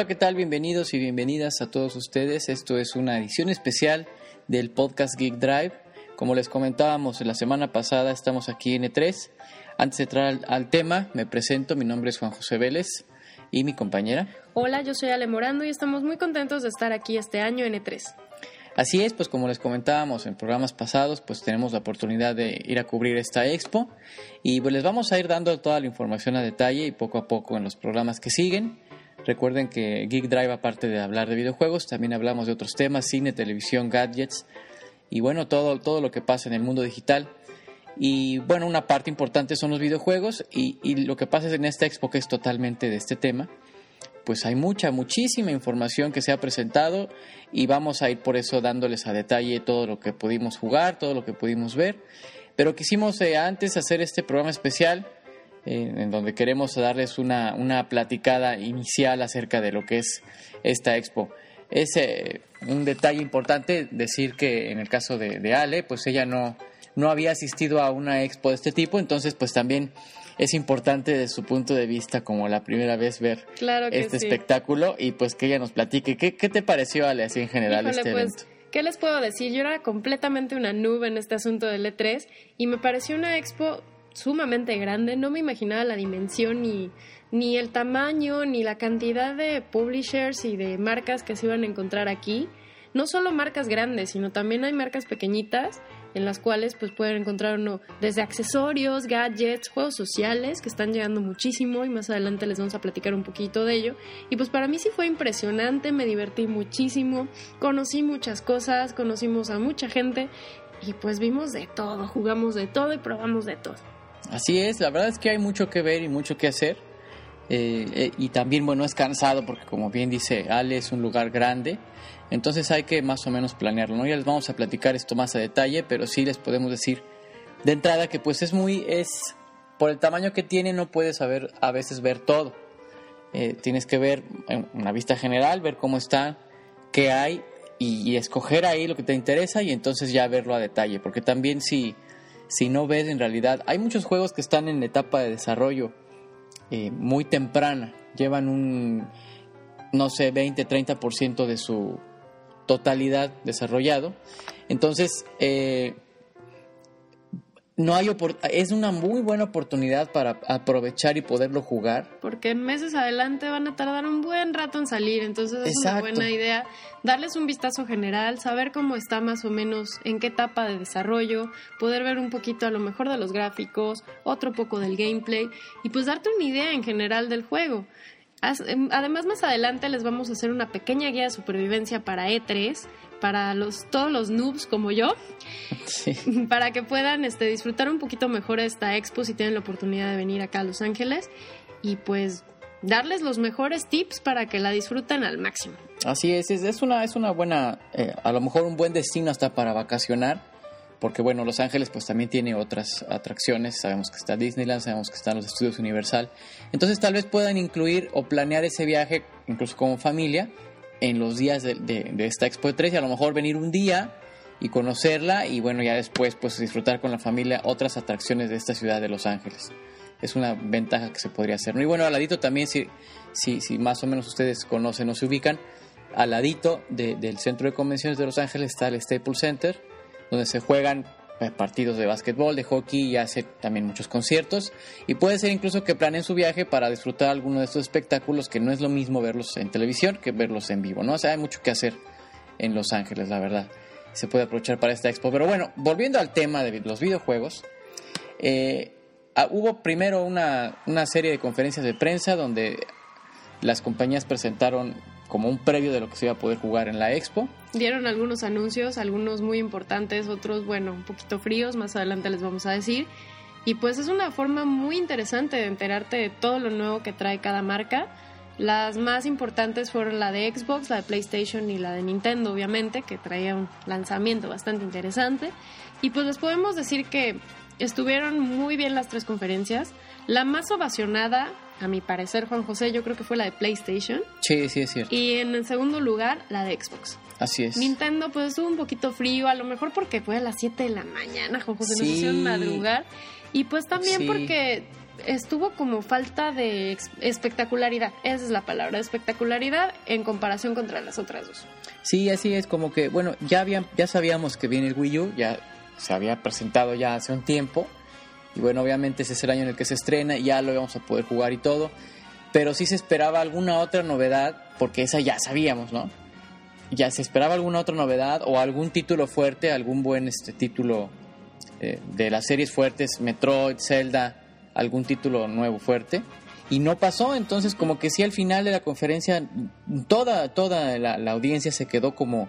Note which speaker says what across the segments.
Speaker 1: Hola, ¿qué tal? Bienvenidos y bienvenidas a todos ustedes. Esto es una edición especial del podcast Geek Drive. Como les comentábamos la semana pasada, estamos aquí en E3. Antes de entrar al, al tema, me presento. Mi nombre es Juan José Vélez y mi compañera.
Speaker 2: Hola, yo soy Ale Morando y estamos muy contentos de estar aquí este año en E3.
Speaker 1: Así es, pues como les comentábamos en programas pasados, pues tenemos la oportunidad de ir a cubrir esta expo y pues les vamos a ir dando toda la información a detalle y poco a poco en los programas que siguen. Recuerden que Geek Drive, aparte de hablar de videojuegos, también hablamos de otros temas, cine, televisión, gadgets y bueno, todo, todo lo que pasa en el mundo digital. Y bueno, una parte importante son los videojuegos y, lo que pasa en esta expo que es totalmente de este tema pues hay mucha, muchísima información que se ha presentado y vamos a ir por eso dándoles a detalle todo lo que pudimos jugar, todo lo que pudimos ver. Pero quisimos eh, antes hacer este programa especial eh, en donde queremos darles una, una platicada inicial acerca de lo que es esta expo. Es eh, un detalle importante decir que en el caso de, de Ale, pues ella no, no había asistido a una expo de este tipo, entonces pues también es importante desde su punto de vista como la primera vez ver este espectáculo y pues que ella nos platique. ¿Qué, qué te pareció, Ale, así en general este
Speaker 2: pues,
Speaker 1: evento?
Speaker 2: ¿Qué les puedo decir? Yo era completamente una nube en este asunto del E3 y me pareció una expo sumamente grande. No me imaginaba la dimensión ni, ni el tamaño ni la cantidad de publishers y de marcas que se iban a encontrar aquí. No solo marcas grandes, sino también hay marcas pequeñitas en las cuales pues pueden encontrar uno desde accesorios, gadgets, juegos sociales que están llegando muchísimo y más adelante les vamos a platicar un poquito de ello. Y pues para mí sí fue impresionante, me divertí muchísimo, conocí muchas cosas, conocimos a mucha gente y pues vimos de todo, jugamos de todo y probamos de todo.
Speaker 1: Así es, la verdad es que hay mucho que ver y mucho que hacer. Eh, eh, y también, bueno, es cansado porque como bien dice Ale, es un lugar grande. Entonces hay que más o menos planearlo, ¿no? Ya les vamos a platicar esto más a detalle, pero sí les podemos decir de entrada que pues es muy, es, por el tamaño que tiene no puedes saber a veces ver todo. Eh, tienes que ver una vista general, ver cómo está, qué hay y, escoger ahí lo que te interesa y entonces ya verlo a detalle, porque también si, si no ves en realidad, hay muchos juegos que están en etapa de desarrollo eh, muy temprana, llevan un, no sé, 20, 30% de su totalidad desarrollado. Entonces, eh, no hay es una muy buena oportunidad para aprovechar y poderlo jugar.
Speaker 2: Porque meses adelante van a tardar un buen rato en salir, entonces es una buena idea darles un vistazo general, saber cómo está más o menos, en qué etapa de desarrollo, poder ver un poquito a lo mejor de los gráficos, otro poco del gameplay y pues darte una idea en general del juego. Em, además, más adelante les vamos a hacer una pequeña guía de supervivencia para E3, para los, todos los noobs como yo, para que puedan este, disfrutar un poquito mejor esta expo si tienen la oportunidad de venir acá a Los Ángeles y pues darles los mejores tips para que la disfruten al máximo.
Speaker 1: Así es, es, una, es una buena, eh, a lo mejor un buen destino hasta para vacacionar porque bueno, Los Ángeles pues también tiene otras atracciones, sabemos que está Disneyland, sabemos que están los estudios Universal, entonces tal vez puedan incluir o planear ese viaje incluso como familia en los días de, esta Expo de 3 y a lo mejor venir un día y conocerla y bueno, ya después pues disfrutar con la familia otras atracciones de esta ciudad de Los Ángeles. Es una ventaja que se podría hacer. Y bueno, al ladito también, si, si, si más o menos ustedes conocen o se ubican, al ladito del Centro de Convenciones de Los Ángeles está el Staples Center, donde se juegan partidos de básquetbol, de hockey y hace también muchos conciertos. Y puede ser incluso que planeen su viaje para disfrutar alguno de estos espectáculos, que no es lo mismo verlos en televisión que verlos en vivo, ¿no? O sea, hay mucho que hacer en Los Ángeles, la verdad. Se puede aprovechar para esta expo. Pero bueno, volviendo al tema de los videojuegos, eh, ah, hubo primero una, una serie de conferencias de prensa donde las compañías presentaron como un previo de lo que se iba a poder jugar en la expo.
Speaker 2: Dieron algunos anuncios, algunos muy importantes, otros, bueno, un poquito fríos, más adelante les vamos a decir. Y pues es una forma muy interesante de enterarte de todo lo nuevo que trae cada marca. Las más importantes fueron la de Xbox, la de PlayStation y la de Nintendo, obviamente, que traía un lanzamiento bastante interesante. Y pues les podemos decir que estuvieron muy bien las tres conferencias. La más ovacionada a mi parecer, Juan José, yo creo que fue la de PlayStation.
Speaker 1: Sí, sí, es cierto.
Speaker 2: Y en el segundo lugar, la de Xbox.
Speaker 1: Así es.
Speaker 2: Nintendo, pues estuvo un poquito frío, a lo mejor porque fue a las 7 de la mañana, Juan José, nos hicieron madrugar. Y pues también porque estuvo como falta de espectacularidad. Esa es la palabra, espectacularidad en comparación contra las otras dos.
Speaker 1: Sí, así es como que, bueno, ya, habían, ya sabíamos que viene el Wii U, ya se había presentado ya hace un tiempo. Y bueno, obviamente ese es el año en el que se estrena ya lo íbamos a poder jugar y todo. Pero sí se esperaba alguna otra novedad, porque esa ya sabíamos, ¿no? Ya se esperaba alguna otra novedad o algún título fuerte, algún buen este título eh, de las series fuertes, Metroid, Zelda, algún título nuevo fuerte. Y no pasó, entonces como que sí al final de la conferencia toda, toda la, audiencia se quedó como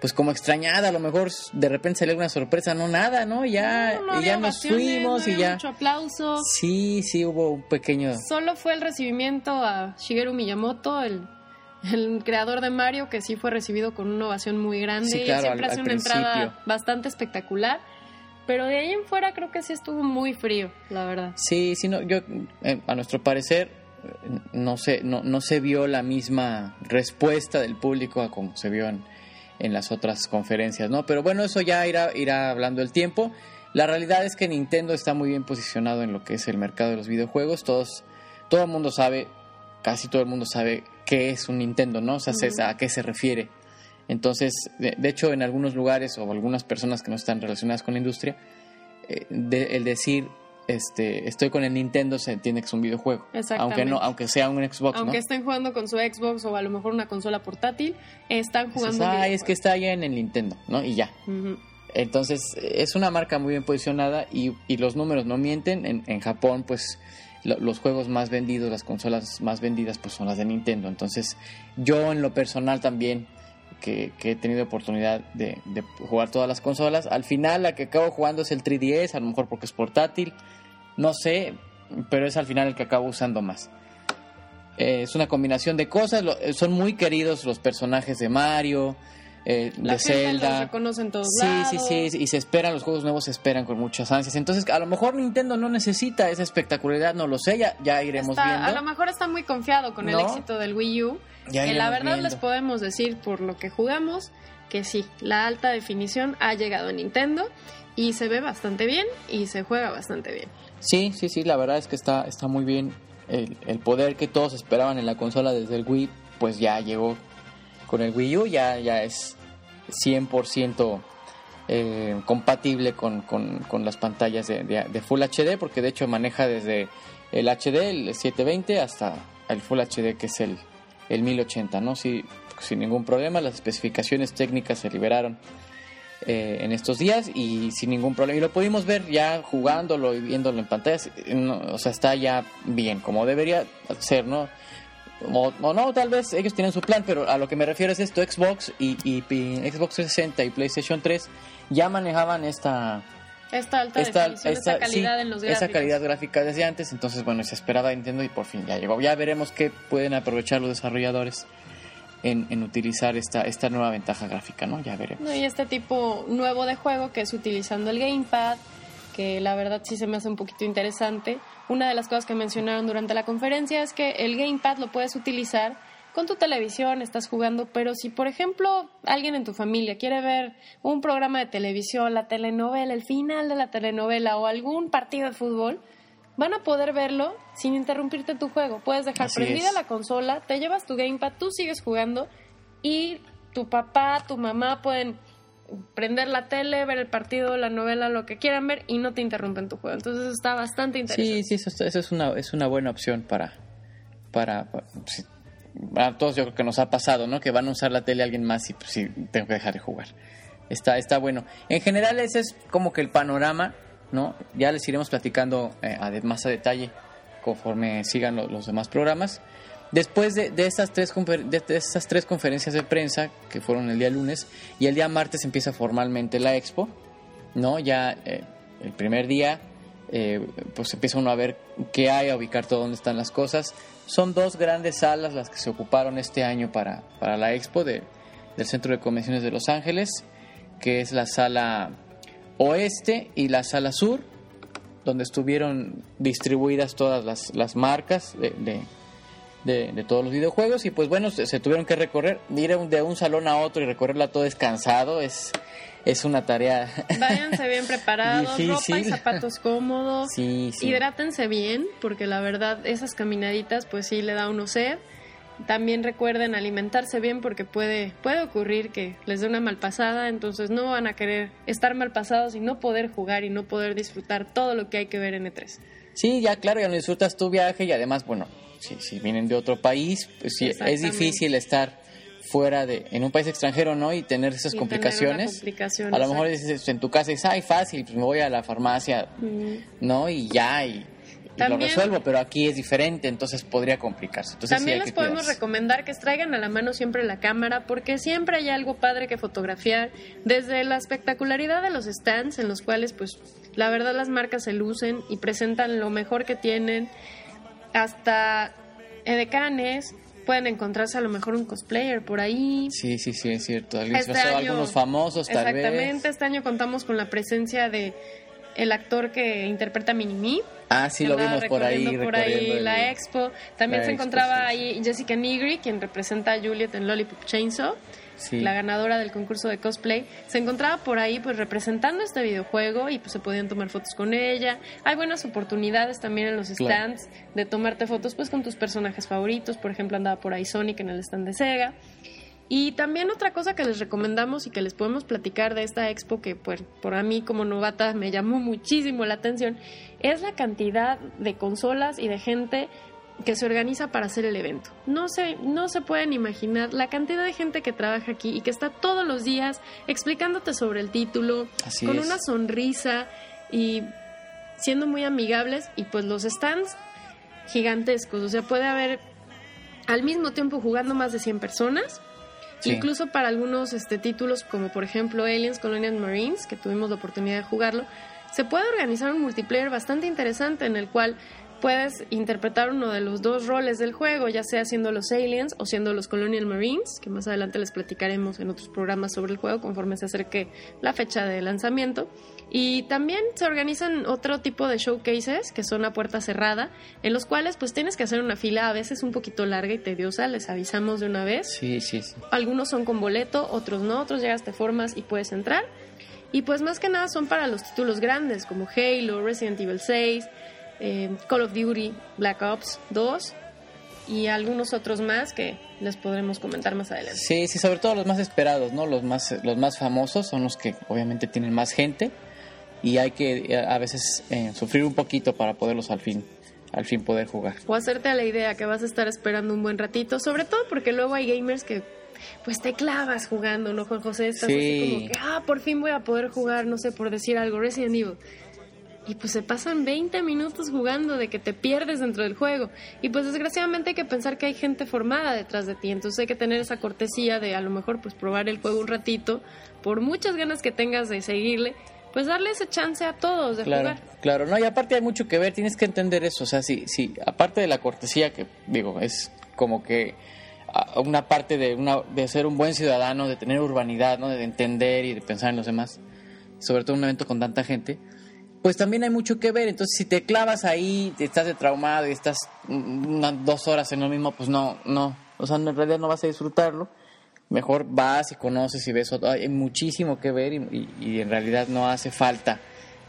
Speaker 1: pues como extrañada, a lo mejor de repente salió una sorpresa, no nada, ¿no? Ya, ya nos fuimos y ya.
Speaker 2: Mucho aplauso.
Speaker 1: Sí, sí hubo un pequeño.
Speaker 2: Solo fue el recibimiento a Shigeru Miyamoto, el, el creador de Mario, que sí fue recibido con una ovación muy grande. y siempre hace una entrada bastante espectacular. Pero de ahí en fuera creo que sí estuvo muy frío, la verdad.
Speaker 1: Sí, sí, no, yo, eh, a nuestro parecer, no se, no, no se vio la misma respuesta del público a como se vio en, en las otras conferencias, ¿no? Pero bueno, eso ya irá, irá hablando el tiempo. La realidad es que Nintendo está muy bien posicionado en lo que es el mercado de los videojuegos. Todos, todo el mundo sabe, casi todo el mundo sabe qué es un Nintendo, ¿no? O sea, a qué se refiere. Entonces, de, hecho, en algunos lugares o algunas personas que no están relacionadas con la industria, eh, el decir este, estoy con el Nintendo se entiende que es un videojuego. Aunque no, aunque sea un Xbox.
Speaker 2: Aunque estén jugando con su Xbox o a lo mejor una consola portátil, están jugando.
Speaker 1: Ah, es que está allá en el Nintendo, ¿no? Y ya. Entonces, es una marca muy bien posicionada y, los números no mienten. En, en Japón, pues los juegos más vendidos, las consolas más vendidas, pues son las de Nintendo. Entonces, yo en lo personal también que, he tenido oportunidad de, jugar todas las consolas. Al final la que acabo jugando es el 3DS, a lo mejor porque es portátil, no sé, pero es al final el que acabo usando más. Eh, es una combinación de cosas, eh, son muy queridos los personajes de Mario, eh, de Zelda.
Speaker 2: reconocen todos
Speaker 1: sí, sí, sí, y se esperan, los juegos nuevos se esperan con muchas ansias. Entonces, a lo mejor Nintendo no necesita esa espectacularidad, no lo sé, ya, ya iremos viendo.
Speaker 2: A lo mejor está muy confiado con el éxito del Wii U. que la verdad les podemos decir por lo que jugamos que sí, la alta definición ha llegado a Nintendo y se ve bastante bien y se juega bastante bien.
Speaker 1: Sí, sí, sí, la verdad es que está, está muy bien. El, poder que todos esperaban en la consola desde el Wii, pues ya llegó con el Wii U ya, ya es 100% eh, compatible con, las pantallas de, Full HD, porque de hecho maneja desde el HD, el 720, hasta el Full HD, que es el, el 1080, ¿no? sin ningún problema, las especificaciones técnicas se liberaron eh, en estos días y sin ningún problema. Y lo pudimos ver ya jugándolo y viéndolo en pantallas, o sea, está ya bien, como debería ser, ¿no? O, no, tal vez ellos tienen su plan, pero a lo que me refiero es esto, Xbox y, Xbox 360 y PlayStation 3 ya manejaban esta...
Speaker 2: Esta alta esta, calidad en los
Speaker 1: gráficos. Esa calidad gráfica desde antes, entonces bueno, se esperaba Nintendo y por fin ya llegó. Ya veremos qué pueden aprovechar los desarrolladores en, utilizar esta, esta nueva ventaja gráfica, ¿no? Ya veremos.
Speaker 2: y este tipo nuevo de juego que es utilizando el Gamepad, que la verdad sí se me hace un poquito interesante. Una de las cosas que mencionaron durante la conferencia es que el gamepad lo puedes utilizar con tu televisión, estás jugando, pero si por ejemplo alguien en tu familia quiere ver un programa de televisión, la telenovela, el final de la telenovela o algún partido de fútbol, van a poder verlo sin interrumpirte tu juego. Puedes dejar prendida la consola, te llevas tu gamepad, tú sigues jugando y tu papá, tu mamá pueden prender la tele, ver el partido, la novela, lo que quieran ver y no te interrumpen tu juego. Entonces está bastante interesante.
Speaker 1: Sí, sí, eso, es, una, es una buena opción para, para, a todos yo creo que nos ha pasado, ¿no? Que van a usar la tele alguien más y pues sí, tengo que dejar de jugar. Está, está bueno. En general ese es como que el panorama, ¿no? Ya les iremos platicando eh, más a detalle conforme sigan los demás programas. Después de, de, esas tres de, esas tres conferencias de prensa que fueron el día lunes y el día martes empieza formalmente la expo, ¿no? Ya eh, el primer día eh, pues empieza uno a ver qué hay, a ubicar todo dónde están las cosas. Son dos grandes salas las que se ocuparon este año para, para la expo de, del Centro de Convenciones de Los Ángeles, que es la sala oeste y la sala sur, donde estuvieron distribuidas todas las, las marcas de de, todos los videojuegos y pues bueno, se, tuvieron que recorrer, ir de un salón a otro y recorrerla todo descansado es, es una tarea.
Speaker 2: Váyanse bien preparados, ropa y zapatos cómodos.
Speaker 1: Sí, sí.
Speaker 2: Hidrátense bien, porque la verdad, esas caminaditas, pues sí le da uno sed. También recuerden alimentarse bien porque puede, puede ocurrir que les dé una malpasada, entonces no van a querer estar malpasados y no poder jugar y no poder disfrutar todo lo que hay que ver en E3.
Speaker 1: Sí, ya claro, ya no disfrutas tu viaje y además, bueno, si, si vienen de otro país, pues sí, es difícil estar fuera de, en un país extranjero, ¿no? Y tener esas complicaciones. a lo mejor en tu casa es, ay, fácil, pues me voy a la farmacia, ¿no? Y ya, y lo resuelvo, pero aquí es diferente, entonces podría complicarse. Entonces,
Speaker 2: también les podemos recomendar que traigan a la mano siempre la cámara, porque siempre hay algo padre que fotografiar, desde la espectacularidad de los stands, en los cuales, pues, la verdad las marcas se lucen y presentan lo mejor que tienen, hasta edecanes, pueden encontrarse a lo mejor un cosplayer por ahí.
Speaker 1: Sí, sí, sí, es cierto. Este algunos famosos, tal
Speaker 2: vez. Exactamente, este año contamos con la presencia de el actor que interpreta a Minimi.
Speaker 1: Ah, sí, lo vimos por ahí.
Speaker 2: por ahí la expo. También se encontraba ahí Jessica Nigri, quien representa a Juliet en Lollipop Chainsaw. la ganadora del concurso de cosplay, se encontraba por ahí pues representando este videojuego y pues se podían tomar fotos con ella. Hay buenas oportunidades también en los stands de tomarte fotos pues con tus personajes favoritos, por ejemplo andaba por ahí Sonic en el stand de Sega. Y también otra cosa que les recomendamos y que les podemos platicar de esta expo que pues, por a mí como novata me llamó muchísimo la atención es la cantidad de consolas y de gente que se organiza para hacer el evento. No se, no se pueden imaginar la cantidad de gente que trabaja aquí y que está todos los días explicándote sobre el título, con una sonrisa y siendo muy amigables y pues los stands gigantescos, o sea, puede haber al mismo tiempo jugando más de 100 personas Incluso para algunos este, títulos como por ejemplo Aliens Colonial Marines, que tuvimos la oportunidad de jugarlo, se puede organizar un multiplayer bastante interesante en el cual puedes interpretar uno de los dos roles del juego, ya sea siendo los aliens o siendo los Colonial Marines, que más adelante les platicaremos en otros programas sobre el juego conforme se acerque la fecha de lanzamiento. Y también se organizan otro tipo de showcases que son a puerta cerrada, en los cuales pues tienes que hacer una fila a veces un poquito larga y tediosa, les avisamos de una vez.
Speaker 1: Sí, sí, sí.
Speaker 2: Algunos son con boleto, otros no, otros llegas de formas y puedes entrar. Y pues más que nada son para los títulos grandes como Halo, Resident Evil 6, eh, Call of Duty, Black Ops 2 y algunos otros más que les podremos comentar más adelante.
Speaker 1: Sí, sí, sobre todo los más esperados, ¿no? Los más, los más famosos son los que obviamente tienen más gente y hay que a veces eh, sufrir un poquito para poderlos al fin al fin poder jugar.
Speaker 2: O hacerte a la idea que vas a estar esperando un buen ratito, sobre todo porque luego hay gamers que pues te clavas jugando, ¿no, Juan José? Estás así como que, ah, por fin voy a poder jugar, no sé, por decir algo, Resident Evil y pues se pasan 20 minutos jugando de que te pierdes dentro del juego. Y pues desgraciadamente hay que pensar que hay gente formada detrás de ti, entonces hay que tener esa cortesía de a lo mejor pues probar el juego un ratito, por muchas ganas que tengas de seguirle, pues darle ese chance a todos de
Speaker 1: claro,
Speaker 2: jugar.
Speaker 1: Claro, no, y aparte hay mucho que ver, tienes que entender eso, o sea, sí, sí, aparte de la cortesía que digo, es como que ah, una parte de una de ser un buen ciudadano, de tener urbanidad, ¿no? de entender y de pensar en los demás, sobre todo en un evento con tanta gente pues también hay mucho que ver. Entonces, si te clavas ahí, estás de traumado y estás unas dos horas en lo mismo, pues no, no. O sea, en realidad no vas a disfrutarlo. Mejor vas y conoces y ves Hay muchísimo que ver y, en realidad no hace falta,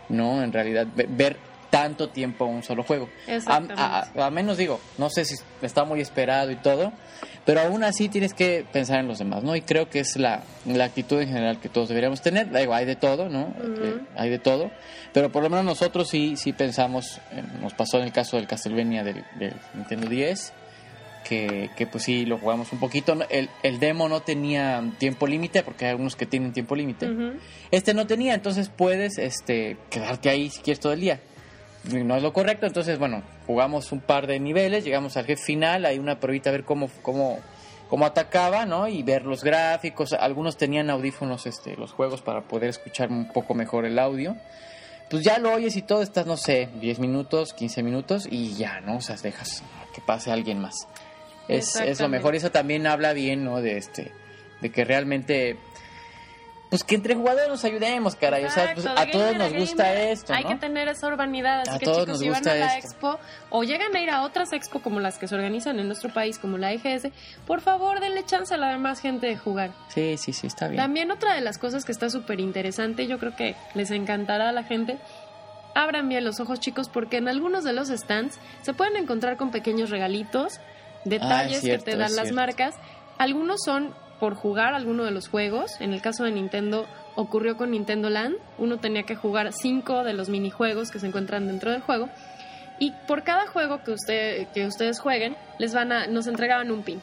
Speaker 1: ¿no? En realidad, ver tanto tiempo un solo juego. A, a, menos digo, no sé si está muy esperado y todo, pero aún así tienes que pensar en los demás, ¿no? Y creo que es la, la actitud en general que todos deberíamos tener. Digo, hay de todo, ¿no? Eh, hay de todo, pero por lo menos nosotros sí, sí pensamos, nos pasó en el caso del Castlevania del, Nintendo 10, que, que, pues sí lo jugamos un poquito. El, el demo no tenía tiempo límite, porque hay algunos que tienen tiempo límite. Este no tenía, entonces puedes este, quedarte ahí si quieres todo el día no es lo correcto, entonces bueno, jugamos un par de niveles, llegamos al jefe final, hay una pruebita a ver cómo, cómo, cómo atacaba, ¿no? Y ver los gráficos, algunos tenían audífonos este, los juegos para poder escuchar un poco mejor el audio. Pues ya lo oyes y todo, estás, no sé, 10 minutos, 15 minutos y ya, ¿no? O sea, dejas que pase alguien más. Es, es lo mejor eso también habla bien, ¿no? De este, de que realmente pues que entre jugadores nos ayudemos, caray. o sea, pues, a todos nos gusta esto.
Speaker 2: Hay que tener esa urbanidad. Así que chicos, si van a la expo o llegan a ir a otras expo como las que se organizan en nuestro país, como la IGS, por favor denle chance a la demás gente de jugar.
Speaker 1: Sí, sí, sí, está bien.
Speaker 2: También otra de las cosas que está súper interesante, yo creo que les encantará a la gente, abran bien los ojos chicos porque en algunos de los stands se pueden encontrar con pequeños regalitos, detalles ah, que te dan las marcas. Algunos son por jugar alguno de los juegos. En el caso de Nintendo ocurrió con Nintendo Land. Uno tenía que jugar cinco de los minijuegos que se encuentran dentro del juego. Y por cada juego que, usted, que ustedes jueguen, les van a, nos entregaban un pin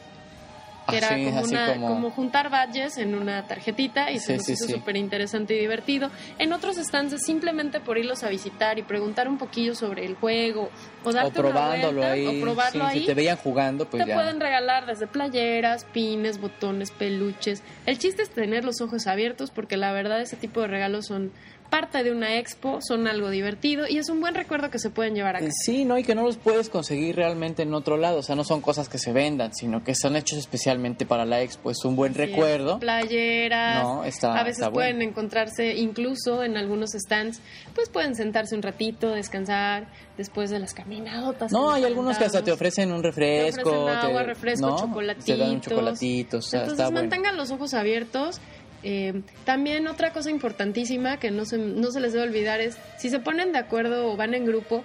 Speaker 2: que era como, una, como... juntar badges en una tarjetita y se nos hizo súper interesante y divertido. En otros stands simplemente por irlos a visitar y preguntar un poquillo sobre el juego o darte
Speaker 1: probándolo
Speaker 2: una
Speaker 1: ahí.
Speaker 2: o probarlo ahí.
Speaker 1: Si te veían jugando, pues
Speaker 2: te pueden regalar desde playeras, pines, botones, peluches. El chiste es tener los ojos abiertos porque la verdad ese tipo de regalos son parte de una expo, son algo divertido y es un buen recuerdo que se pueden llevar a casa.
Speaker 1: Sí, no, y que no los puedes conseguir realmente en otro lado, o sea, no son cosas que se vendan, sino que son hechos especialmente para la expo, es un buen recuerdo.
Speaker 2: playeras, no, está, a veces pueden encontrarse incluso en algunos stands, pues pueden sentarse un ratito, descansar después de las caminadotas.
Speaker 1: No, hay algunos que hasta te ofrecen un refresco,
Speaker 2: te ofrecen agua, refresco, chocolatitos.
Speaker 1: Te dan un chocolatito, o sea,
Speaker 2: Entonces mantengan los ojos abiertos eh, también otra cosa importantísima que no se, no se les debe olvidar es, si se ponen de acuerdo o van en grupo,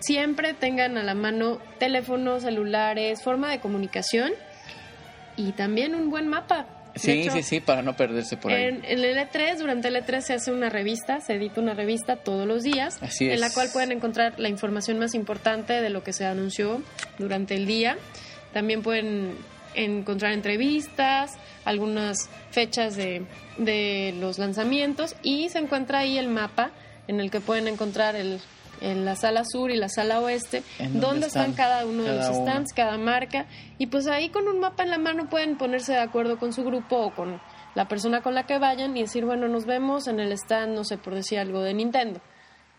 Speaker 2: siempre tengan a la mano teléfonos, celulares, forma de comunicación y también un buen mapa.
Speaker 1: Sí, sí, sí, para no perderse por ahí.
Speaker 2: En, el E3, durante el E3 se hace una revista, se edita una revista todos los días, en la cual pueden encontrar la información más importante de lo que se anunció durante el día. También pueden encontrar entrevistas, algunas fechas de, de los lanzamientos y se encuentra ahí el mapa en el que pueden encontrar el, en la sala sur y la sala oeste, dónde están, cada uno de los stands, cada marca, y pues ahí con un mapa en la mano pueden ponerse de acuerdo con su grupo o con la persona con la que vayan y decir, bueno, nos vemos en el stand, no sé, por decir algo de Nintendo,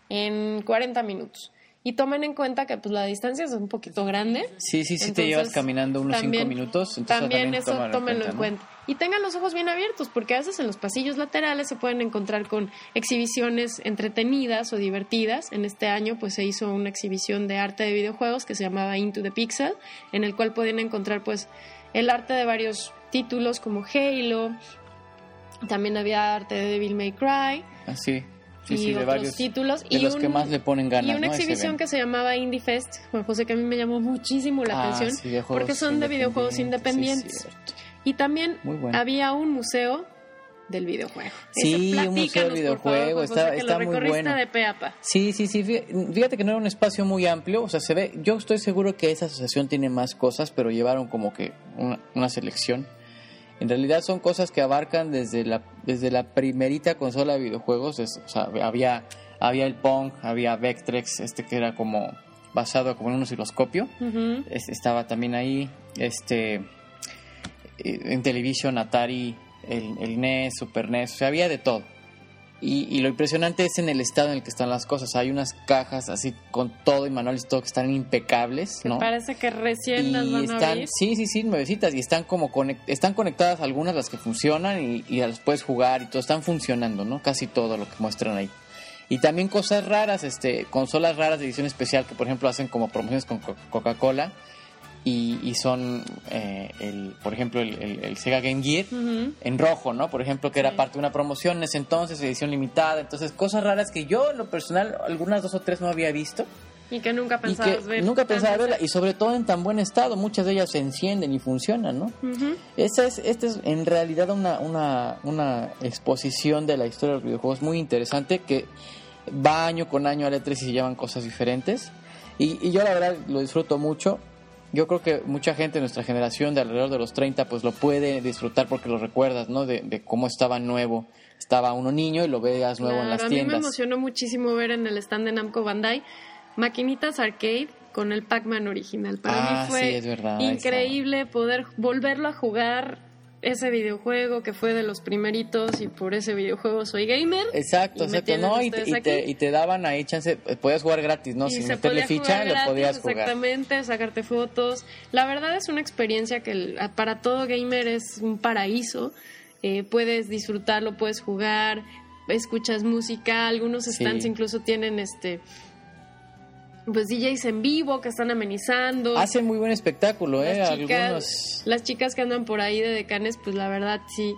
Speaker 2: en 40 minutos. Y tomen en cuenta que pues la distancia es un poquito grande.
Speaker 1: Sí, sí, sí te llevas caminando unos cinco minutos.
Speaker 2: También, eso tómenlo en cuenta. Y tengan los ojos bien abiertos, porque a veces en los pasillos laterales se pueden encontrar con exhibiciones entretenidas o divertidas. En este año pues se hizo una exhibición de arte de videojuegos que se llamaba Into the Pixel, en el cual pueden encontrar pues el arte de varios títulos como Halo, también había arte de Devil May Cry.
Speaker 1: Así. Ah,
Speaker 2: y de varios títulos.
Speaker 1: y los que más le ponen ganas.
Speaker 2: Y una exhibición que se llamaba Indie Fest, Juan José, que a mí me llamó muchísimo la ah, atención, porque son de videojuegos independientes. y también había un museo del videojuego.
Speaker 1: Sí, un museo del videojuego, está, está muy bueno.
Speaker 2: De
Speaker 1: Sí, sí, sí, fíjate que no era un espacio muy amplio, o sea, se ve, yo estoy seguro que esa asociación tiene más cosas, pero llevaron como que una, una selección en realidad son cosas que abarcan desde la, desde la primerita consola de videojuegos. o sea, había, había el Pong, había Vectrex, este que era como basado como en un osciloscopio. estaba también ahí. Este, eh, en televisión, Atari, el, el NES, Super NES, o sea, había de todo. Y, lo impresionante es en el estado en el que están las cosas. Hay unas cajas así con todo y manuales todo que están impecables, ¿no?
Speaker 2: parece que recién las van
Speaker 1: están,
Speaker 2: a
Speaker 1: Sí, sí, sí, nuevecitas y están como están conectadas algunas las que funcionan y, y las puedes jugar y todo están funcionando, ¿no? Casi todo lo que muestran ahí. Y también cosas raras, este, consolas raras de edición especial que por ejemplo hacen como promociones con Coca-Cola y, son, eh, el, por ejemplo, el, Sega Game Gear en rojo, ¿no? Por ejemplo, que era parte de una promoción en ese entonces, edición limitada. Entonces, cosas raras que yo, en lo personal, algunas dos o tres no había visto.
Speaker 2: Y que nunca pensabas ver.
Speaker 1: Nunca pensaba verla, y sobre todo en tan buen estado. Muchas de ellas se encienden y funcionan, ¿no? Esta es, esta es en realidad una, una, una exposición de la historia de los videojuegos muy interesante que va año con año a letras y se llaman cosas diferentes. Y, y yo la verdad lo disfruto mucho yo creo que mucha gente de nuestra generación de alrededor de los 30 pues lo puede disfrutar porque lo recuerdas, ¿no? De, cómo estaba nuevo. Estaba uno niño y lo veas nuevo en las tiendas. A mí
Speaker 2: me emocionó muchísimo ver en el stand de Namco Bandai maquinitas arcade con el Pac-Man original. Para mí
Speaker 1: ah,
Speaker 2: fue increíble poder volverlo a jugar ese videojuego que fue de los primeritos y por ese videojuego soy gamer.
Speaker 1: Exacto, exacto. No, y, te, y, te, daban ahí chance, eh, podías jugar gratis, ¿no? Sin meterle ficha, lo podías jugar.
Speaker 2: Exactamente, sacarte fotos. La verdad es una experiencia que para todo gamer es un paraíso. eh, puedes disfrutarlo, puedes jugar, escuchas música, algunos stands incluso tienen este pues DJs en vivo que están amenizando.
Speaker 1: Hacen muy buen espectáculo, ¿eh?
Speaker 2: Las chicas, las chicas que andan por ahí de decanes, pues la verdad sí,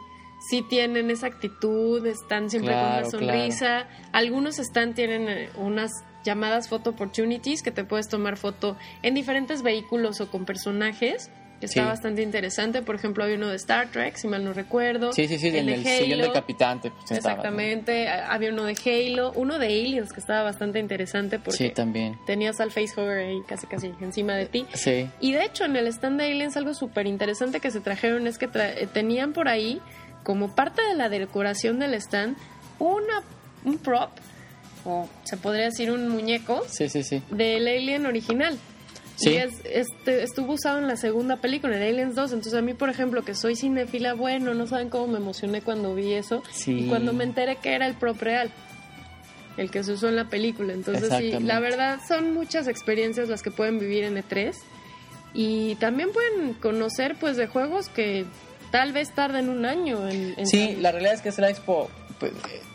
Speaker 2: sí tienen esa actitud, están siempre con una sonrisa. Algunos están, tienen eh, unas llamadas photo opportunities que te puedes tomar foto en diferentes vehículos o con personajes está bastante interesante. Por ejemplo, hay uno de Star Trek, si mal no recuerdo.
Speaker 1: Sí, sí, sí, el, el sillón del capitán. Pues,
Speaker 2: Exactamente. Había uno de Halo, uno de Aliens que estaba bastante interesante porque
Speaker 1: sí, también.
Speaker 2: tenías al facehugger ahí casi casi encima de ti.
Speaker 1: Sí.
Speaker 2: Y de hecho, en el stand de Aliens algo súper interesante que se trajeron es que tenían por ahí, como parte de la decoración del stand, una, un prop o se podría decir un muñeco
Speaker 1: sí, sí, sí.
Speaker 2: del Alien original. Y es, este, estuvo usado en la segunda película, en Aliens 2. Entonces, a mí, por ejemplo, que soy cinefila, bueno, no saben cómo me emocioné cuando vi eso. Y cuando me enteré que era el prop real, el que se usó en la película. Entonces, sí, la verdad, son muchas experiencias las que pueden vivir en E3. Y también pueden conocer, pues, de juegos que tal vez tarden un año en.
Speaker 1: sí, la realidad es que es la expo. Pues,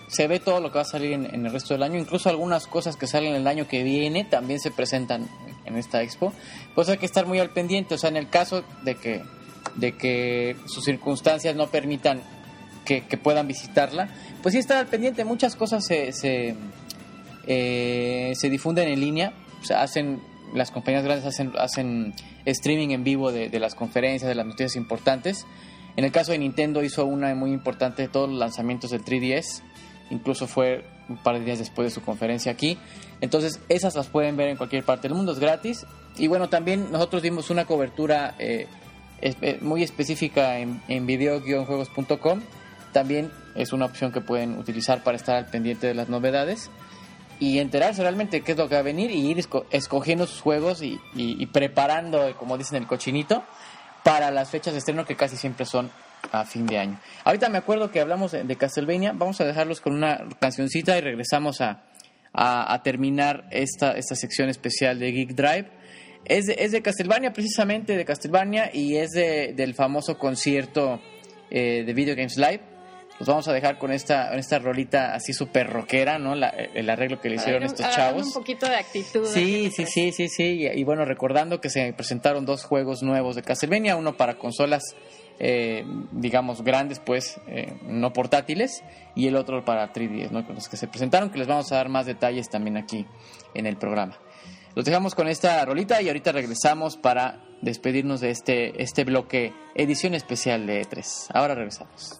Speaker 1: se ve todo lo que va a salir en, el resto del año, incluso algunas cosas que salen el año que viene también se presentan en esta expo. Pues hay que estar muy al pendiente, o sea, en el caso de que, de que sus circunstancias no permitan que, puedan visitarla, pues sí estar al pendiente, muchas cosas se, se, eh, se difunden en línea, o sea, hacen, las compañías grandes hacen, hacen streaming en vivo de, de las conferencias, de las noticias importantes. En el caso de Nintendo hizo una muy importante de todos los lanzamientos del 3DS incluso fue un par de días después de su conferencia aquí. Entonces, esas las pueden ver en cualquier parte del mundo, es gratis. Y bueno, también nosotros dimos una cobertura eh, muy específica en, en video-juegos.com. También es una opción que pueden utilizar para estar al pendiente de las novedades y enterarse realmente qué es lo que va a venir y ir escogiendo sus juegos y, y preparando, como dicen, el cochinito para las fechas de estreno que casi siempre son a fin de año. Ahorita me acuerdo que hablamos de, Castlevania, vamos a dejarlos con una cancioncita y regresamos a, a, terminar esta, esta sección especial de Geek Drive. Es de, es de Castlevania, precisamente de Castlevania, y es de, del famoso concierto eh, de Video Games Live. Los vamos a dejar con esta, esta rolita así súper rockera, ¿no? el arreglo que le hicieron estos chavos.
Speaker 2: Un poquito de actitud.
Speaker 1: Sí, sí, sí, sí, sí. y, bueno, recordando que se presentaron dos juegos nuevos de Castlevania, uno para consolas eh, digamos, grandes, pues, eh, no portátiles, y el otro para 3DS, ¿no? Con los que se presentaron, que les vamos a dar más detalles también aquí en el programa. Los dejamos con esta rolita y ahorita regresamos para despedirnos de este, este bloque edición especial de E3. Ahora regresamos.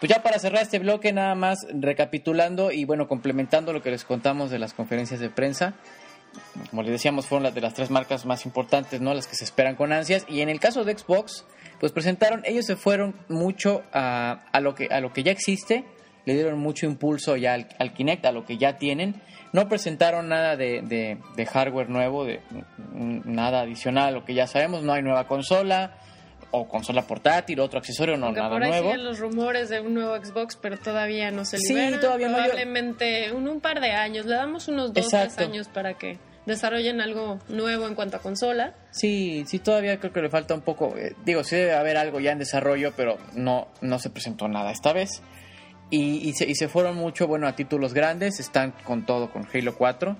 Speaker 1: Pues ya para cerrar este bloque, nada más recapitulando y bueno, complementando lo que les contamos de las conferencias de prensa. Como les decíamos, fueron las de las tres marcas más importantes, ¿no? Las que se esperan con ansias. Y en el caso de Xbox, pues presentaron, ellos se fueron mucho a, a lo, que, a lo que ya existe, le dieron mucho impulso ya al, Kinect, a lo que ya tienen. No presentaron nada de, de, hardware nuevo, de nada adicional a lo que ya sabemos. No hay nueva consola o consola portátil, otro accesorio, no nada
Speaker 2: por ahí
Speaker 1: nuevo.
Speaker 2: Siguen los rumores de un nuevo Xbox, pero todavía no se libera. Sí, todavía Probablemente no. un, un par de años. Le damos unos dos, tres años para que desarrollen algo nuevo en cuanto a consola.
Speaker 1: Sí, sí, todavía creo que le falta un poco. Eh, digo, sí debe haber algo ya en desarrollo, pero no, no se presentó nada esta vez. Y, y, se, y se fueron mucho, bueno, a títulos grandes. Están con todo, con Halo 4.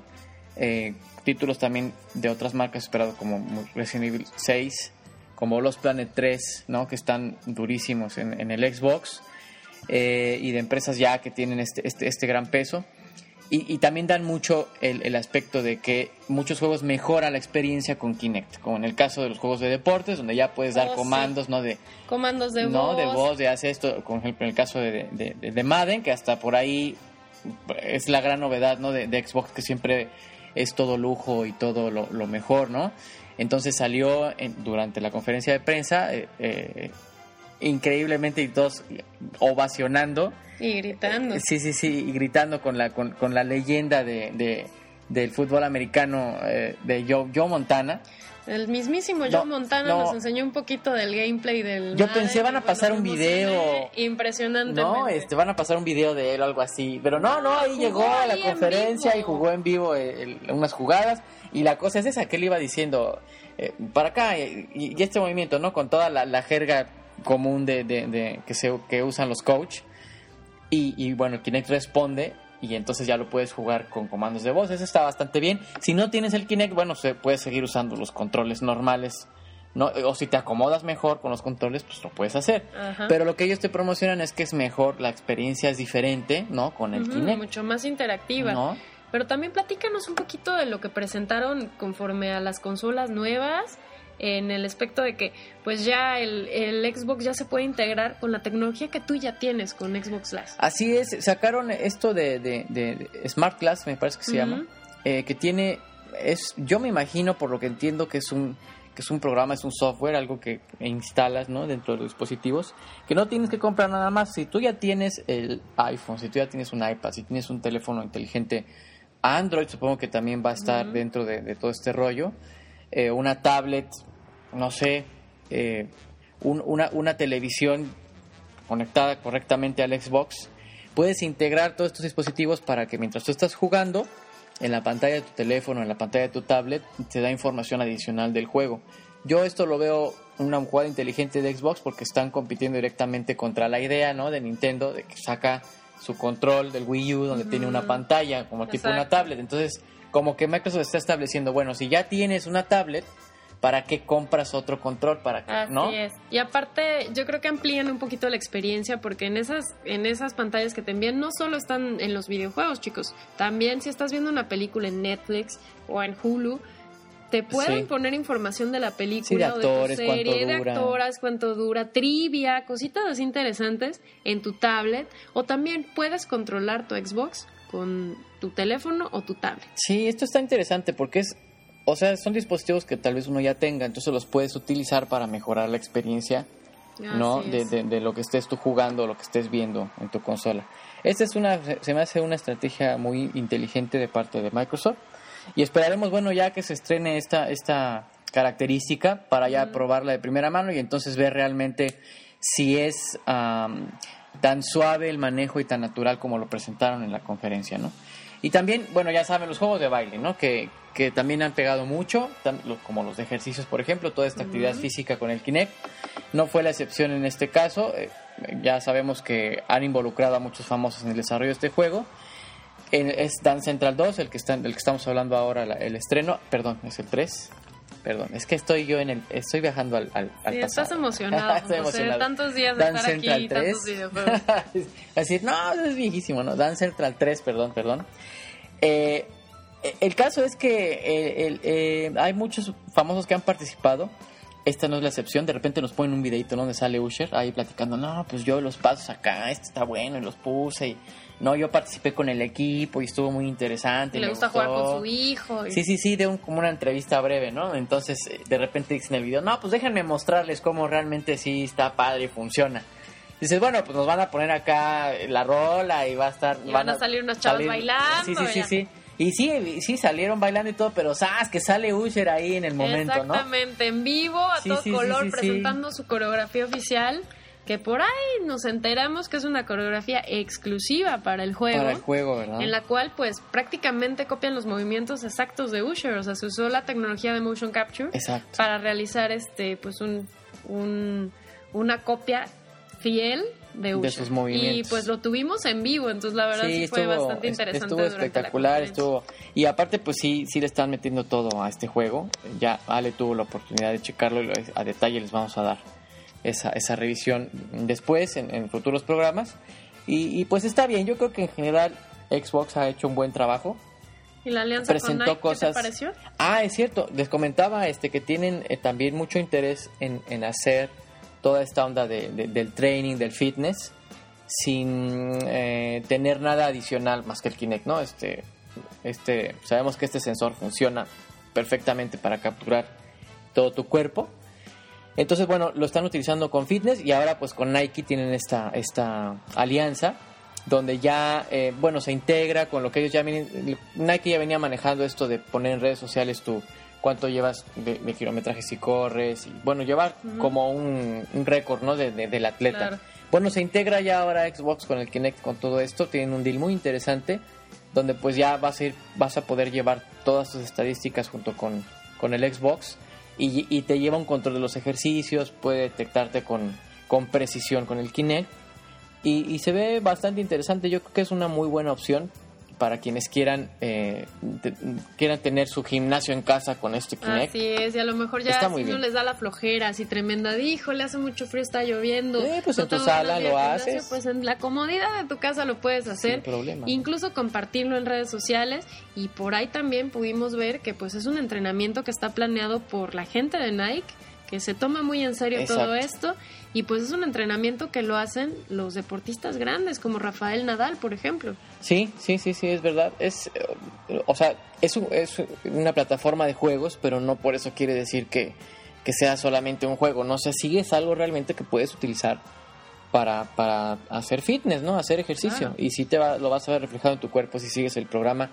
Speaker 1: Eh, títulos también de otras marcas esperados como Resident Evil 6 como los Planet 3, ¿no? que están durísimos en, el Xbox, eh, y de empresas ya que tienen este, este, este gran peso. Y, también dan mucho el, aspecto de que muchos juegos mejoran la experiencia con Kinect, como en el caso de los juegos de deportes, donde ya puedes dar oh, comandos, ¿no? De,
Speaker 2: comandos de
Speaker 1: ¿no?
Speaker 2: voz.
Speaker 1: de voz, de hace esto, por ejemplo, en el caso de, de, Madden, que hasta por ahí es la gran novedad, ¿no? De, Xbox, que siempre es todo lujo y todo lo, lo mejor, ¿no? Entonces salió durante la conferencia de prensa eh, eh, increíblemente y todos ovacionando.
Speaker 2: Y gritando.
Speaker 1: sí, sí, sí, y gritando con la, con, la leyenda de, del fútbol americano eh, de Joe, Joe Montana.
Speaker 2: El mismísimo Joe Montana nos enseñó un poquito del gameplay del.
Speaker 1: Yo pensé van a pasar un video.
Speaker 2: Impresionante.
Speaker 1: No, este, van a pasar un video de él o algo así. Pero no, no, ahí llegó a la conferencia y jugó en vivo unas jugadas. Y la cosa es esa que él iba diciendo eh, para acá y, este movimiento, ¿no? Con toda la, jerga común de, de, que, se, que usan los coach. Y, y bueno, Kinect responde y entonces ya lo puedes jugar con comandos de voz. Eso está bastante bien. Si no tienes el Kinect, bueno, se puedes seguir usando los controles normales. ¿no? O si te acomodas mejor con los controles, pues lo puedes hacer. Pero lo que ellos te promocionan es que es mejor, la experiencia es diferente, ¿no? Con el Kinect.
Speaker 2: Mucho más interactiva. Pero también platícanos un poquito de lo que presentaron conforme a las consolas nuevas en el aspecto de que pues ya el, Xbox ya se puede integrar con la tecnología que tú ya tienes con Xbox Glass.
Speaker 1: Así es, sacaron esto de, Smart Glass, me parece que se llama, eh, que tiene, es, yo me imagino por lo que entiendo que es un que es un programa, es un software, algo que instalas ¿no? dentro de los dispositivos, que no tienes que comprar nada más. Si tú ya tienes el iPhone, si tú ya tienes un iPad, si tienes un teléfono inteligente, Android supongo que también va a estar dentro de, todo este rollo, eh, una tablet, no sé, eh, una, una televisión conectada correctamente al Xbox, puedes integrar todos estos dispositivos para que mientras tú estás jugando, en la pantalla de tu teléfono, en la pantalla de tu tablet, te da información adicional del juego. Yo esto lo veo una jugada inteligente de Xbox porque están compitiendo directamente contra la idea ¿no? de Nintendo de que saca su control del Wii U donde tiene una pantalla como tipo una tablet. Entonces, como que Microsoft está estableciendo, bueno, si ya tienes una tablet, ¿para qué compras otro control? ¿Para qué? Así ¿no? es.
Speaker 2: Y aparte, yo creo que amplían un poquito la experiencia porque en esas, en esas pantallas que te envían no solo están en los videojuegos, chicos. También si estás viendo una película en Netflix o en Hulu, te pueden poner información de la película
Speaker 1: o de tu
Speaker 2: serie, de actoras, cuánto dura, trivia, cositas interesantes en tu tablet. O también puedes controlar tu Xbox con tu teléfono o tu tablet.
Speaker 1: Sí, esto está interesante porque es, o sea, son dispositivos que tal vez uno ya tenga, entonces los puedes utilizar para mejorar la experiencia, ¿no? De, de, lo que estés tú jugando, lo que estés viendo en tu consola. Esta es una, se me hace una estrategia muy inteligente de parte de Microsoft y esperaremos, bueno, ya que se estrene esta, esta característica para ya probarla de primera mano y entonces ver realmente si es tan suave el manejo y tan natural como lo presentaron en la conferencia, ¿no? Y también, bueno, ya saben, los juegos de baile, ¿no? Que, que también han pegado mucho, como los ejercicios, por ejemplo, toda esta actividad física con el Kinect. No fue la excepción en este caso. Eh, ya sabemos que han involucrado a muchos famosos en el desarrollo de este juego es Dance Central 2, el que, está, el que estamos hablando ahora, el estreno. Perdón, es el 3. Perdón, es que estoy yo en el. Estoy viajando al, al,
Speaker 2: al sí, Estás emocionado. estoy emocionado. tantos días de estar aquí y tantos videojuegos.
Speaker 1: Así, no, es viejísimo, ¿no? Dance Central 3, perdón, perdón. Eh, el caso es que eh, eh, hay muchos famosos que han participado esta no es la excepción. De repente nos ponen un videito donde sale Usher ahí platicando, no, pues yo los pasos acá, este está bueno y los puse. Y, no, yo participé con el equipo y estuvo muy interesante.
Speaker 2: Le
Speaker 1: me
Speaker 2: gusta
Speaker 1: gustó".
Speaker 2: jugar con su hijo. y-
Speaker 1: Sí, sí, sí, de un, como una entrevista breve, ¿no? Entonces, eh, de repente dicen en el video, no, pues déjenme mostrarles cómo realmente sí está padre y funciona. Dices, bueno, pues nos van a poner acá la rola y va a estar...
Speaker 2: Y van a salir unas chavas bailando,
Speaker 1: Sí, sí, sí, sí. Y sí, sí, salieron bailando y todo, pero sabes que sale Usher ahí en el momento, ¿no?
Speaker 2: Exactamente, en vivo, a
Speaker 1: Sí,
Speaker 2: todo
Speaker 1: sí,
Speaker 2: color,
Speaker 1: sí.
Speaker 2: presentando su coreografía oficial. Que por ahí nos enteramos que es una coreografía exclusiva para el juego.
Speaker 1: Para el juego, ¿verdad?
Speaker 2: En la cual, pues, prácticamente copian los movimientos exactos de Usher. O sea, se usó la tecnología de motion capture
Speaker 1: Exacto.
Speaker 2: para realizar este, pues, un, un- una copia fiel de
Speaker 1: sus movimientos.
Speaker 2: Y pues lo tuvimos en vivo, entonces la verdad sí, fue bastante
Speaker 1: es-
Speaker 2: interesante.
Speaker 1: Estuvo espectacular, estuvo... Y aparte, pues sí, sí le están metiendo todo a este juego. Ya Ale tuvo la oportunidad de checarlo y a detalle les vamos a dar esa, esa revisión después en, en futuros programas. Y, y, pues está bien, yo creo que en general Xbox ha hecho un buen trabajo.
Speaker 2: ¿Y la alianza
Speaker 1: presentó
Speaker 2: con Nike,
Speaker 1: cosas.
Speaker 2: qué te pareció?
Speaker 1: Ah, es cierto, les comentaba este que tienen eh, también mucho interés en, en hacer toda esta onda de- de- del training, del fitness, sin eh, tener nada adicional más que el Kinect, ¿no? Este, este, sabemos que este sensor funciona perfectamente para capturar todo tu cuerpo. Entonces, bueno, lo están utilizando con fitness y ahora pues con Nike tienen esta, esta alianza donde ya, eh, bueno, se integra con lo que ellos ya Nike ya venía manejando esto de poner en redes sociales tu cuánto llevas de, de kilometraje si corres, y bueno, llevar como un, un récord, ¿no? De, de- del atleta.
Speaker 2: Claro.
Speaker 1: Bueno, se integra ya ahora Xbox con el Kinect con todo esto, tienen un deal muy interesante donde pues ya vas a ir, vas a poder llevar todas tus estadísticas junto con, con el Xbox y, y te lleva un control de los ejercicios, puede detectarte con, con precisión con el Kinect y, y se ve bastante interesante. Yo creo que es una muy buena opción para quienes quieran eh, te- quieran tener su gimnasio en casa con este Kinect.
Speaker 2: Así es, y a lo mejor ya si no les da la flojera así tremenda, dijo, le hace mucho frío, está lloviendo.
Speaker 1: Eh, pues en tu sala lo
Speaker 2: gimnasio,
Speaker 1: haces.
Speaker 2: Pues en la comodidad de tu casa lo puedes hacer.
Speaker 1: Sin problema.
Speaker 2: Incluso compartirlo en redes sociales y por ahí también pudimos ver que pues es un entrenamiento que está planeado por la gente de Nike que se toma muy en serio todo esto y pues es un entrenamiento que lo hacen los deportistas grandes como Rafael Nadal, por ejemplo.
Speaker 1: Sí, sí, sí, sí, es verdad. Es, eh, o sea, es, un- es una plataforma de juegos, pero no por eso quiere decir que, que sea solamente un juego. No sé, sí es algo realmente que puedes utilizar para, para hacer fitness, ¿no? Hacer ejercicio.
Speaker 2: Claro.
Speaker 1: Y sí te va, lo vas a ver reflejado en tu cuerpo si sigues el programa.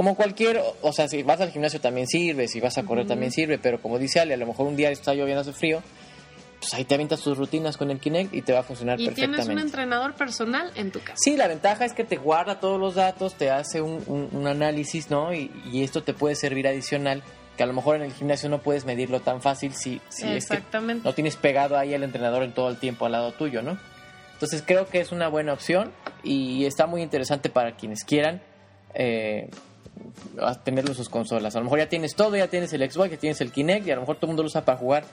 Speaker 1: Como cualquier, o sea, si vas al gimnasio también sirve, si vas a correr también sirve, pero como dice Ale, a lo mejor un día está lloviendo, hace frío, pues ahí te avientas tus rutinas con el Kinect y te va a funcionar
Speaker 2: Y tienes
Speaker 1: perfectamente.
Speaker 2: un entrenador personal en tu casa.
Speaker 1: Sí, la ventaja es que te guarda todos los datos, te hace un, un- un análisis, ¿no? Y, y esto te puede servir adicional, que a lo mejor en el gimnasio no puedes medirlo tan fácil si, si es que
Speaker 2: Exactamente.
Speaker 1: no tienes pegado ahí al entrenador en todo el tiempo al lado tuyo, ¿no? Entonces creo que es una buena opción y está muy interesante para quienes quieran eh, a tenerlo en sus consolas. A lo mejor ya tienes todo, ya tienes el Xbox, ya tienes el Kinect y a lo mejor todo el mundo lo usa para jugar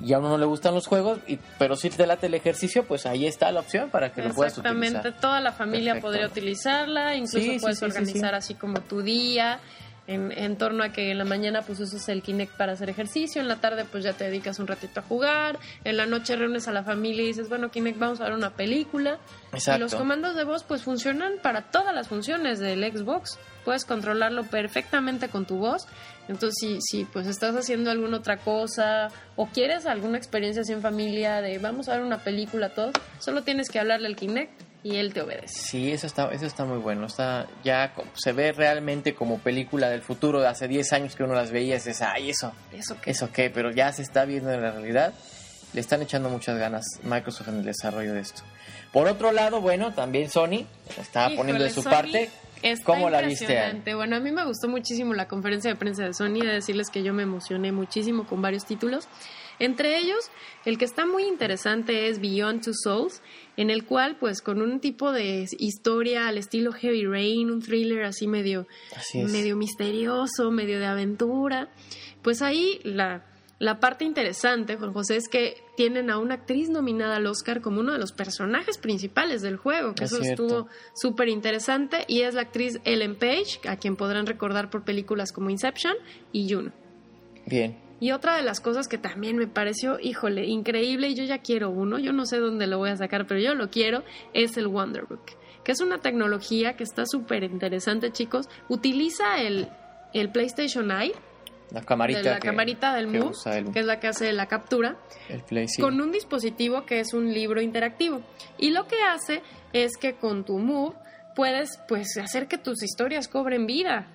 Speaker 1: y a uno no le gustan los juegos, y, pero si te late el ejercicio, pues ahí está la opción para que lo puedas
Speaker 2: Exactamente,
Speaker 1: utilizar.
Speaker 2: toda la familia
Speaker 1: Perfecto.
Speaker 2: podría utilizarla, incluso
Speaker 1: Sí,
Speaker 2: puedes
Speaker 1: sí, sí,
Speaker 2: organizar
Speaker 1: sí.
Speaker 2: así como tu día, en, en torno a que en la mañana pues usas el Kinect para hacer ejercicio, en la tarde pues ya te dedicas un ratito a jugar, en la noche reúnes a la familia y dices, bueno, Kinect, vamos a ver una película.
Speaker 1: Exacto.
Speaker 2: Y los comandos de voz pues funcionan para todas las funciones del Xbox, puedes controlarlo perfectamente con tu voz. Entonces, si, si pues estás haciendo alguna otra cosa o quieres alguna experiencia así en familia de vamos a ver una película todos, solo tienes que hablarle al Kinect y él te obedece.
Speaker 1: Sí, eso está, eso está muy bueno. Está ya se ve realmente como película del futuro de hace 10 años que uno las veía y dices, ay, eso,
Speaker 2: Eso que
Speaker 1: eso qué, pero ya se está viendo en la realidad. Le están echando muchas ganas Microsoft en el desarrollo de esto. Por otro lado, bueno, también Sony estaba
Speaker 2: Híjole,
Speaker 1: poniendo de su
Speaker 2: Sony
Speaker 1: parte.
Speaker 2: Está
Speaker 1: ¿Cómo la viste?
Speaker 2: impresionante. Bueno, a mí me gustó muchísimo la conferencia de prensa de Sony, de decirles que yo me emocioné muchísimo con varios títulos. Entre ellos, el que está muy interesante es Beyond Two Souls, en el cual, pues, con un tipo de historia al estilo Heavy Rain, un thriller así medio,
Speaker 1: Así
Speaker 2: medio misterioso, medio de aventura, pues ahí la, la parte interesante, Juan José, es que tienen a una actriz nominada al Oscar como uno de los personajes principales del juego, que
Speaker 1: Es
Speaker 2: eso
Speaker 1: cierto.
Speaker 2: estuvo súper interesante, y es la actriz Ellen Page, a quien podrán recordar por películas como Inception y Juno.
Speaker 1: Bien.
Speaker 2: Y otra de las cosas que también me pareció, híjole, increíble, y yo ya quiero uno, yo no sé dónde lo voy a sacar, pero yo lo quiero, es el Wonderbook, que es una tecnología que está súper interesante, chicos. Utiliza el, el PlayStation Eye,
Speaker 1: la camarita,
Speaker 2: de la camarita del
Speaker 1: que usa el-
Speaker 2: que es la que hace la captura,
Speaker 1: el Play, sí.
Speaker 2: con un dispositivo que es un libro interactivo. Y lo que hace es que con tu Move puedes pues hacer que tus historias cobren vida.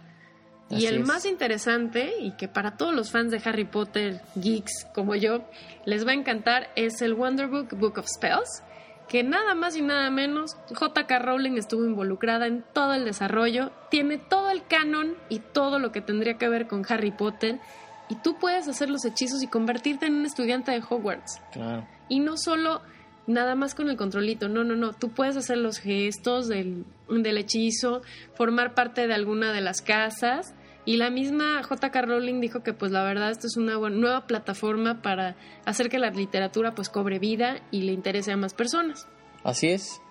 Speaker 2: Y el
Speaker 1: es.
Speaker 2: más interesante y que para todos los fans de Harry Potter, geeks como yo, les va a encantar es el Wonderbook Book of Spells, que nada más y nada menos JK Rowling estuvo involucrada en todo el desarrollo, tiene todo el canon y todo lo que tendría que ver con Harry Potter y tú puedes hacer los hechizos y convertirte en un estudiante de Hogwarts.
Speaker 1: Claro.
Speaker 2: Y no solo nada más con el controlito, no, no, no, tú puedes hacer los gestos del, del hechizo, formar parte de alguna de las casas. Y la misma JK Rowling dijo que pues la verdad esto es una nueva plataforma para hacer que la literatura pues cobre vida y le interese a más personas.
Speaker 1: Así es.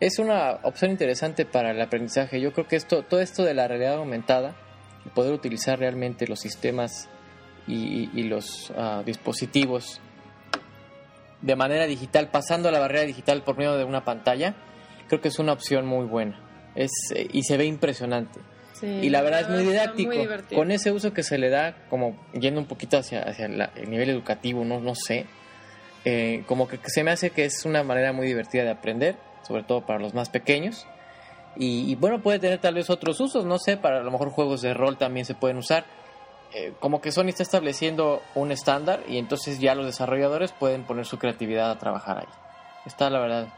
Speaker 1: Es una opción interesante para el aprendizaje. Yo creo que esto, todo esto de la realidad aumentada, poder utilizar realmente los sistemas y los ah, dispositivos de manera digital, pasando la barrera digital por medio de una pantalla, creo que es una opción muy buena. Es, eh, y se ve impresionante.
Speaker 2: Sí,
Speaker 1: y la verdad es muy didáctico.
Speaker 2: muy.
Speaker 1: Con ese uso que se le da, como yendo un poquito hacia, hacia la- el nivel educativo, no, no sé, eh, como que se me hace que es una manera muy divertida de aprender, sobre todo para los más pequeños. Y, y bueno, puede tener tal vez otros usos, no sé, para a lo mejor juegos de rol también se pueden usar. Eh, como que Sony está estableciendo un estándar y entonces ya los desarrolladores pueden poner su creatividad a trabajar ahí. Está la verdad,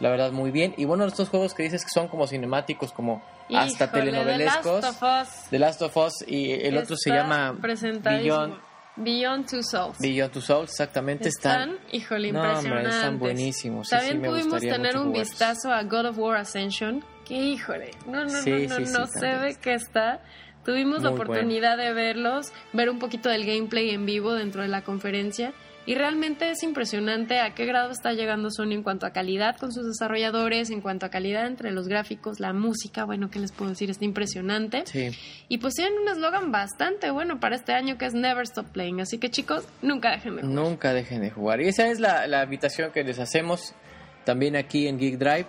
Speaker 1: la verdad muy bien. Y bueno, estos juegos que dices que son como cinemáticos, como hasta telenovelescos.
Speaker 2: The Last of Us
Speaker 1: The Last of Us y el otro se llama. Beyond,
Speaker 2: Beyond Two Souls.
Speaker 1: Beyond Two Souls, exactamente. Están,
Speaker 2: Están, híjole,
Speaker 1: No, hombre, están buenísimos. Sí,
Speaker 2: También
Speaker 1: sí,
Speaker 2: pudimos tener un
Speaker 1: jugarlos.
Speaker 2: vistazo a God of War Ascension, que híjole, no, no,
Speaker 1: Sí,
Speaker 2: no, no, no se ve
Speaker 1: está.
Speaker 2: que está. Tuvimos la oportunidad de verlos, ver un poquito del gameplay en vivo dentro de la conferencia y realmente es impresionante a qué grado está llegando Sony en cuanto a calidad con sus desarrolladores, en cuanto a calidad entre los gráficos, la música, bueno, ¿qué les puedo decir? Está impresionante.
Speaker 1: Sí.
Speaker 2: Y pues tienen un eslogan bastante bueno para este año que es Never Stop Playing, así que chicos, nunca dejen de jugar.
Speaker 1: Nunca dejen de jugar. Y esa es la, la invitación que les hacemos también aquí en Geek Drive.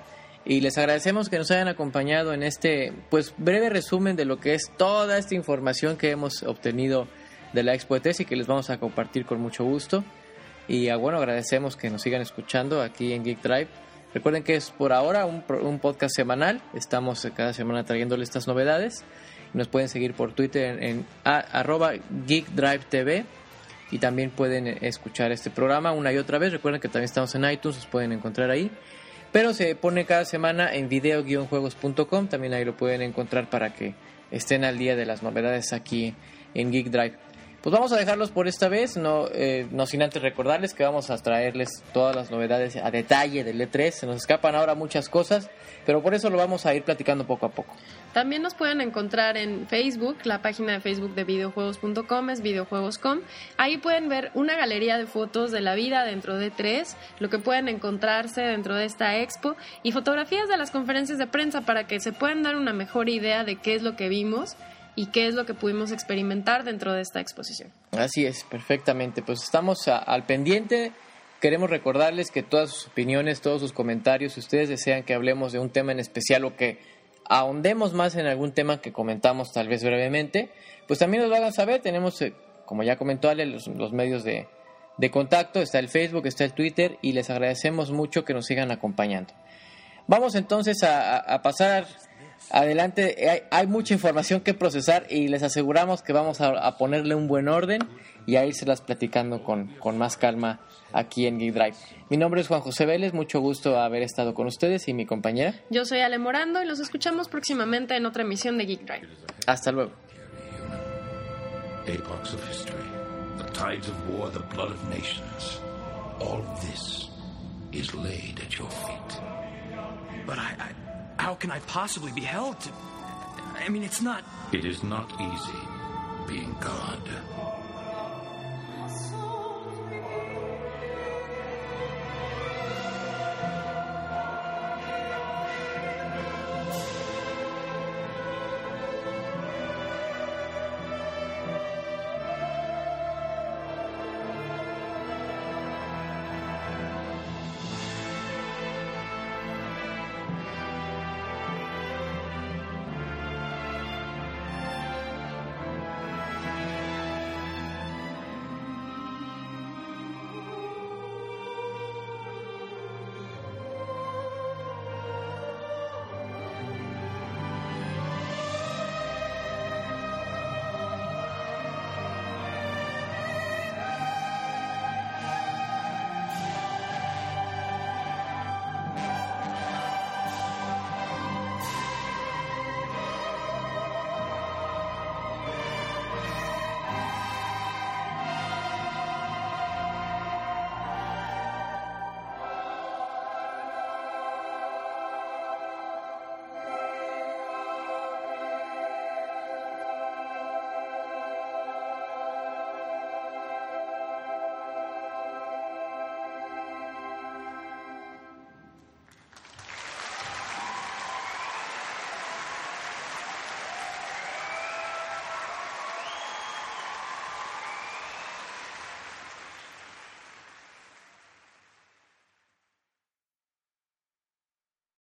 Speaker 1: Y les agradecemos que nos hayan acompañado en este pues breve resumen de lo que es toda esta información que hemos obtenido de la Expo E3 y que les vamos a compartir con mucho gusto. Y ah, bueno, agradecemos que nos sigan escuchando aquí en Geek Drive. Recuerden que es por ahora un, un podcast semanal. Estamos eh, cada semana trayéndoles estas novedades. Nos pueden seguir por Twitter en, arroba Geek Drive TV y también pueden eh, escuchar este programa una y otra vez. Recuerden que también estamos en iTunes, los pueden encontrar ahí. Pero se pone cada semana en video-juegos.com, también ahí lo pueden encontrar para que estén al día de las novedades aquí en Geek Drive. Pues vamos a dejarlos por esta vez, no, eh, no sin antes recordarles que vamos a traerles todas las novedades a detalle del E3. Se nos escapan ahora muchas cosas, pero por eso lo vamos a ir platicando poco a poco.
Speaker 2: También nos pueden encontrar en Facebook, la página de Facebook de videojuegos.com es videojuegos.com. Ahí pueden ver una galería de fotos de la vida dentro de tres, lo que pueden encontrarse dentro de esta expo y fotografías de las conferencias de prensa para que se puedan dar una mejor idea de qué es lo que vimos y qué es lo que pudimos experimentar dentro de esta exposición.
Speaker 1: Así es, perfectamente. Pues estamos al pendiente. Queremos recordarles que todas sus opiniones, todos sus comentarios, si ustedes desean que hablemos de un tema en especial o que ahondemos más en algún tema que comentamos tal vez brevemente, pues también nos lo hagan saber. Tenemos, eh, como ya comentó Ale, los, medios de, contacto. Está el Facebook, está el Twitter y les agradecemos mucho que nos sigan acompañando. Vamos entonces a pasar adelante. Hay, hay mucha información que procesar y les aseguramos que vamos a, a ponerle un buen orden y a irselas platicando con, con más calma aquí en Geek Drive. Mi nombre es Juan José Vélez, mucho gusto haber estado con ustedes y mi compañera.
Speaker 2: Yo soy Ale Morando y los escuchamos próximamente en otra emisión de Geek Drive.
Speaker 1: Hasta luego.
Speaker 3: But I, I. How can I possibly be held to. I mean, it's not.
Speaker 4: It is not easy being God.